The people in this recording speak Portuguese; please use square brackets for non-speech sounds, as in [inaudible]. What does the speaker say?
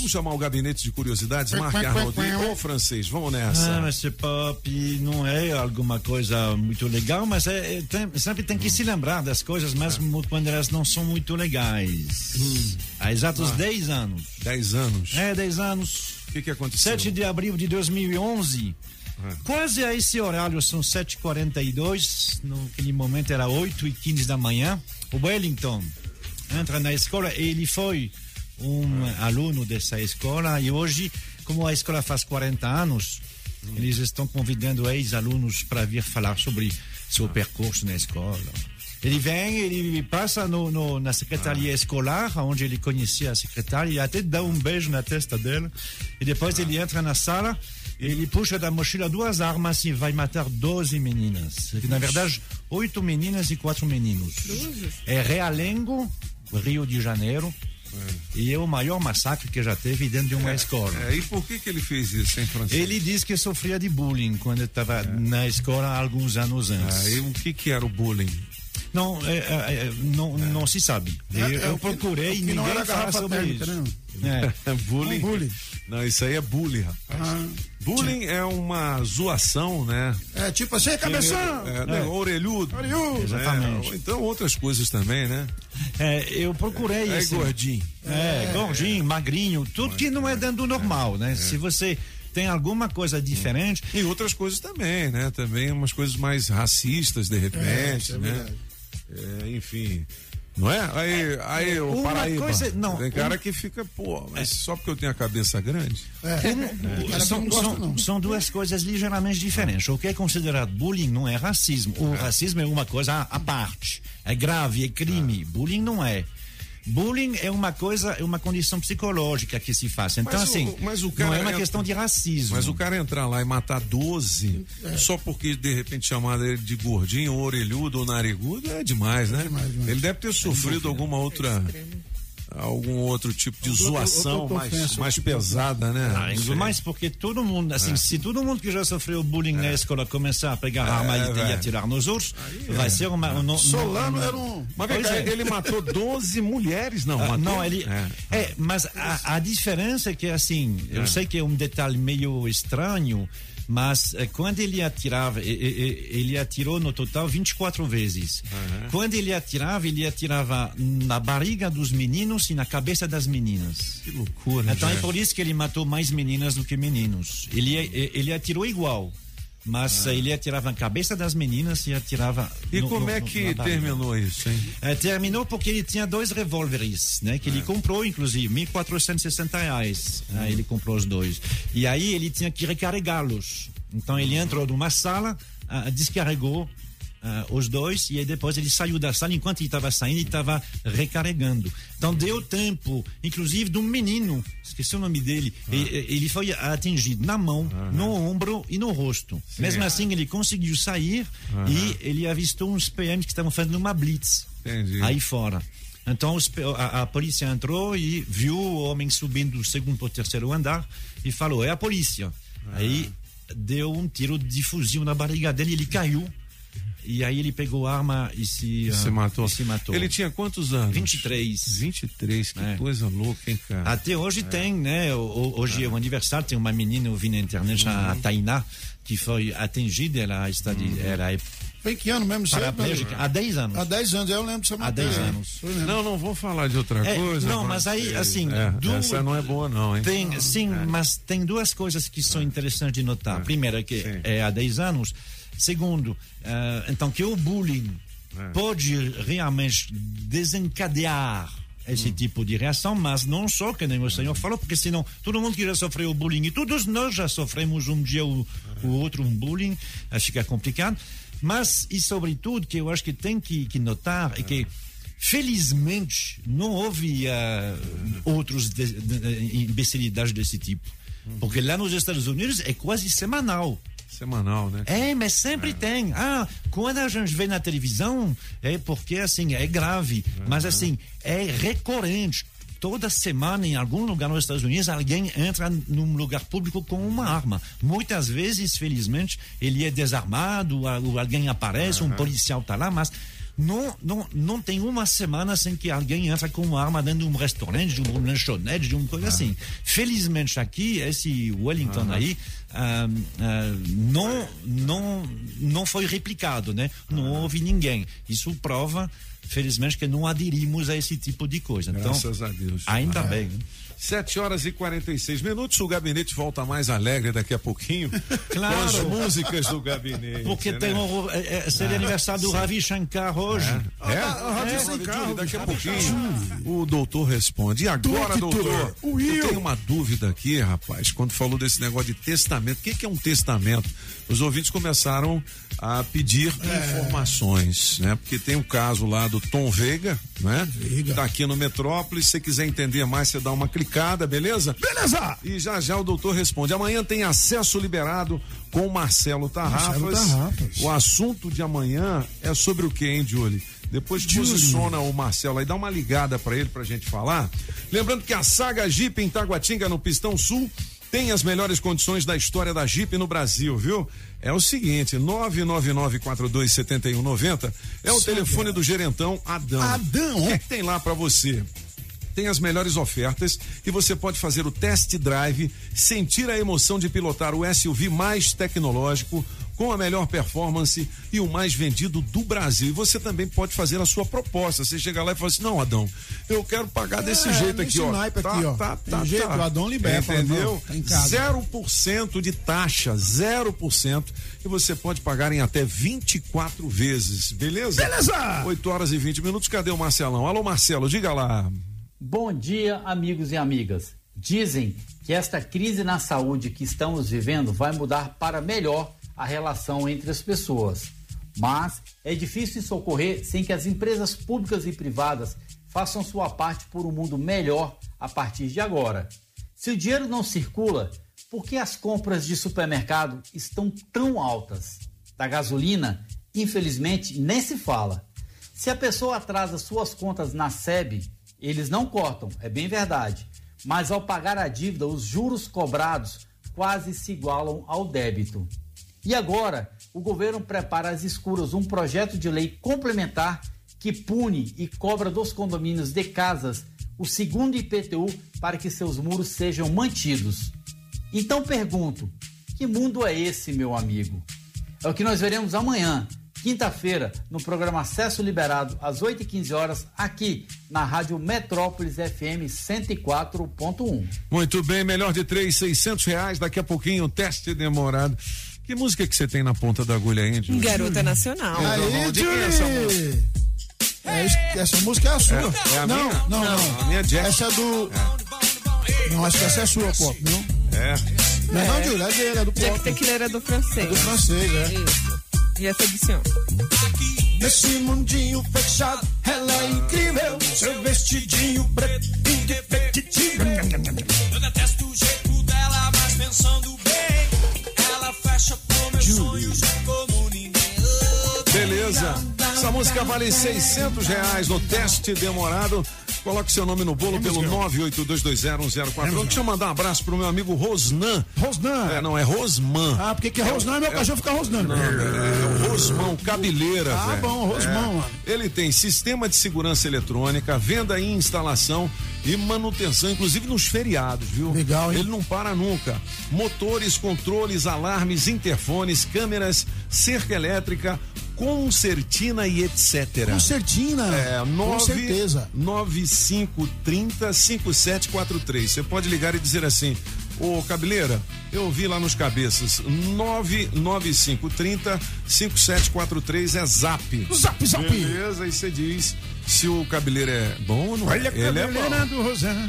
Vamos chamar o gabinete de curiosidades, Mark Arnoldi ou francês. Vamos nessa. Ah, mas pop não é alguma coisa muito legal, mas é, é tem, sempre tem que hum. se lembrar das coisas, mesmo é. quando elas não são muito legais. Hum. Há exatos ah. 10 anos. 10 anos? É, 10 anos. O que, que aconteceu? 7 de abril de 2011. É. Quase a esse horário, são 7h42. Naquele momento era 8 e 15 da manhã. O Wellington entra na escola e ele foi um aluno dessa escola. E hoje, como a escola faz 40 anos, hum. eles estão convidando ex-alunos para vir falar sobre seu percurso na escola. Ele vem, ele passa no, no, na secretaria ah. escolar, onde ele conhecia a secretária, e até dá um beijo na testa dela. E depois ah. ele entra na sala ele puxa da mochila duas armas e vai matar 12 meninas. Na verdade, oito meninas e quatro meninos. É Realengo, Rio de Janeiro. É. E é o maior massacre que já teve dentro de uma é, escola. É, e por que, que ele fez isso em francês? Ele disse que sofria de bullying quando estava é. na escola há alguns anos antes. Ah, e o que, que era o bullying? Não, é, é, não, não se sabe. Eu, eu procurei e ninguém fala sobre isso. Né? [laughs] bullying. bullying. Não, isso aí é bullying, rapaz. Ah, bullying é uma zoação, né? É tipo assim, cabeção! É, né? Orelhudo. Orelhudo. Exatamente. então outras coisas também, né? É, eu procurei. É, é gordinho. É, gordinho, magrinho, tudo que não é dentro do normal, né? Se você tem alguma coisa diferente. E outras coisas também, né? Também umas coisas mais racistas, de repente, é, né? É, enfim. Não é? Aí, aí o Paraíba. Coisa, não, tem cara um... que fica, pô, mas é. só porque eu tenho a cabeça grande. É. é. São, são, são, duas coisas ligeiramente diferentes. O que é considerado bullying não é racismo. O é. racismo é uma coisa à parte. É grave, é crime. Ah. Bullying não é. Bullying é uma coisa, é uma condição psicológica que se faz. Então, mas assim, o, mas o não é uma entra, questão de racismo. Mas o cara entrar lá e matar 12 é. só porque de repente chamar ele de gordinho, ou orelhudo ou narigudo é demais, né? É demais, demais. Ele deve ter sofrido alguma outra algum outro tipo de zoação mais, mais pesada, né? Ah, mais porque todo mundo, assim, é. se todo mundo que já sofreu bullying é. na escola começar a pegar é, arma e, e atirar nos outros, Aí, vai ser uma. Um, Solano era um. Mas é. ele matou [laughs] 12 mulheres, não? Ah, não, ele. É, é mas a, a diferença é que, assim, eu sei que é um detalhe meio estranho, mas eh, quando ele atirava, ele atirou no total 24 vezes. Uhum. Quando ele atirava, ele atirava na barriga dos meninos e na cabeça das meninas. Que loucura. Então é por isso que ele matou mais meninas do que meninos. Ele, ele atirou igual. Mas ah. ele atirava na cabeça das meninas e atirava. E no, como no, é que terminou isso, hein? É, terminou porque ele tinha dois revólveres, né? Que ele é. comprou, inclusive, 1.460 reais. Hum. Né, ele comprou os dois. E aí ele tinha que recarregá-los. Então ele entrou numa sala, uh, descarregou uh, os dois e aí depois ele saiu da sala. Enquanto ele estava saindo, ele estava recarregando. Então deu tempo, inclusive, de um menino, esqueci o nome dele, ah. ele foi atingido na mão, no ombro e no rosto. Sim. Mesmo assim, ele conseguiu sair e ele avistou uns PMs que estavam fazendo uma blitz Entendi. aí fora. Então a, a, polícia entrou e viu o homem subindo do segundo para o terceiro andar e falou: é a polícia. Aí deu um tiro de fuzil na barriga dele, ele caiu e aí ele pegou a arma e se, e se, uh, matou. E se matou. Ele tinha quantos anos? 23. 23, que é. coisa louca, hein, cara? Até hoje é. tem, né? Hoje é. é o aniversário, tem uma menina, eu vi na internet, uhum. a Tainá, que foi atingida, ela está de, uhum. ela é foi que ano mesmo? Paraplégica, há 10 anos. Há 10 anos, eu lembro de você Há 10 anos. Não, não vou falar de outra é, coisa. Não, mas aí, assim. É. Essa não é boa, não, hein? Tem, sim, é. mas tem duas coisas que são interessantes de notar. É. Primeiro, é que sim. é há 10 anos. Segundo, uh, então que o bullying é. pode realmente desencadear esse hum. tipo de reação, mas não só, que nem o senhor falou, porque senão todo mundo que já sofreu bullying, e todos nós já sofremos um dia ou o outro um bullying, fica complicado. Mas, e sobretudo, que eu acho que tem que, que notar é que felizmente não houve uh, outros de, de, de, imbecilidades desse tipo. Hum. Porque lá nos Estados Unidos é quase semanal semanal, né? É, mas sempre é. tem. Ah, quando a gente vê na televisão, é porque assim, é grave. Uhum. Mas assim, é recorrente. Toda semana, em algum lugar nos Estados Unidos, alguém entra num lugar público com uma arma. Muitas vezes, felizmente, ele é desarmado, alguém aparece, uhum. um policial está lá, mas Não, não, não tem uma semana sem que alguém entra com uma arma dentro de um restaurante, de um lanchonete, de uma coisa ah. assim. Felizmente aqui, esse Wellington ah. aí, ah, ah, não, não, não foi replicado, né? Não ah. houve ninguém. Isso prova, felizmente, que não aderimos a esse tipo de coisa. Então, Graças então, a Deus. Ainda bem. Né? 7 horas e 46 minutos. O gabinete volta mais alegre daqui a pouquinho. [laughs] Claro. Com as músicas do gabinete. Porque né? tem um, é, é, seria ah, aniversário do Ravi Shankar hoje. É? é? Ah, Ravi é, Shankar. Daqui a pouquinho o doutor responde. E agora, doutor? Eu tenho uma dúvida aqui, rapaz, quando falou desse negócio de testamento. O que, que é um testamento? Os ouvintes começaram a pedir é. informações, né? Porque tem o um caso lá do Tom Veiga, né? Veiga. Tá aqui no Metrópolis. Se você quiser entender mais, você dá uma clicada, beleza? Beleza! E já já o doutor responde. Amanhã tem acesso liberado com o Marcelo Tarrafas. Marcelo Tarrafas. O assunto de amanhã é sobre o que, hein, Julie? Depois posiciona o Marcelo aí, dá uma ligada para ele pra gente falar. Lembrando que a Saga Jeep em Taguatinga, no Pistão Sul, tem as melhores condições da história da Jeep no Brasil, viu? É o seguinte, 999427190 é o telefone do gerentão Adão. Adão? O que, é que tem lá para você? tem as melhores ofertas e você pode fazer o test drive, sentir a emoção de pilotar o SUV mais tecnológico, com a melhor performance e o mais vendido do Brasil. E você também pode fazer a sua proposta. Você chega lá e fala assim: não, Adão, eu quero pagar desse é, jeito aqui, ó. Tá, aqui, ó. Tá, tá, jeito, tá. o Adão libera. Entendeu? Fala, 0% tá de taxa, 0%. E você pode pagar em até 24 vezes, beleza? Beleza! 8 horas e 20 minutos. Cadê o Marcelão? Alô, Marcelo, diga lá. Bom dia, amigos e amigas. Dizem que esta crise na saúde que estamos vivendo vai mudar para melhor a relação entre as pessoas. Mas é difícil isso ocorrer sem que as empresas públicas e privadas façam sua parte por um mundo melhor a partir de agora. Se o dinheiro não circula, por que as compras de supermercado estão tão altas? Da gasolina, infelizmente, nem se fala. Se a pessoa atrasa suas contas na SEB, eles não cortam, é bem verdade. Mas ao pagar a dívida, os juros cobrados quase se igualam ao débito. E agora, o governo prepara às escuras um projeto de lei complementar que pune e cobra dos condomínios de casas o segundo IPTU para que seus muros sejam mantidos. Então pergunto: que mundo é esse, meu amigo? É o que nós veremos amanhã, quinta-feira, no programa Acesso Liberado, às 8h15 horas, aqui na Rádio Metrópolis FM 104.1. Muito bem, melhor de três, seiscentos reais, daqui a pouquinho, teste demorado. Que música que você tem na ponta da agulha aí, Julie? Garota Nacional. Aí, quem é essa música? É, essa música é a sua. É, é a não, minha? Não, não, A minha Jack. Essa é do. É. Não, acho que essa é sua, pô, não? É. Não, é. não, Júlia, é dele, é do pop. Jack Tequila é do francês. É do francês, é. Isso. E essa edição? Nesse mundinho fechado, ela é incrível. Seu vestidinho preto, indefectível. Eu detesto o jeito dela, mas pensando Beleza. Essa música vale 600 reais no teste demorado. Coloque seu nome no bolo é pelo 982201041. Deixa eu mandar um abraço pro meu amigo Rosnan. Rosnan? É, não, é Rosman. Ah, porque que é Rosnan e meu é, cachorro fica rosnando. Não, é, é o Rosmão, cabeleira, Ah, velho. bom, Rosmão, é. Ele tem sistema de segurança eletrônica, venda e instalação e manutenção, inclusive nos feriados, viu? Legal, hein? Ele não para nunca. Motores, controles, alarmes, interfones, câmeras, cerca elétrica, concertina e etc. Concertina? É, 9, com certeza. 9530 5743. Você pode ligar e dizer assim: Ô Cabeleira, eu vi lá nos cabeças 99530 5743 é zap. Zap, zap. Beleza, aí você diz se o cabeleiro é bom ou não Olha é. Ele é bom. do Rosana.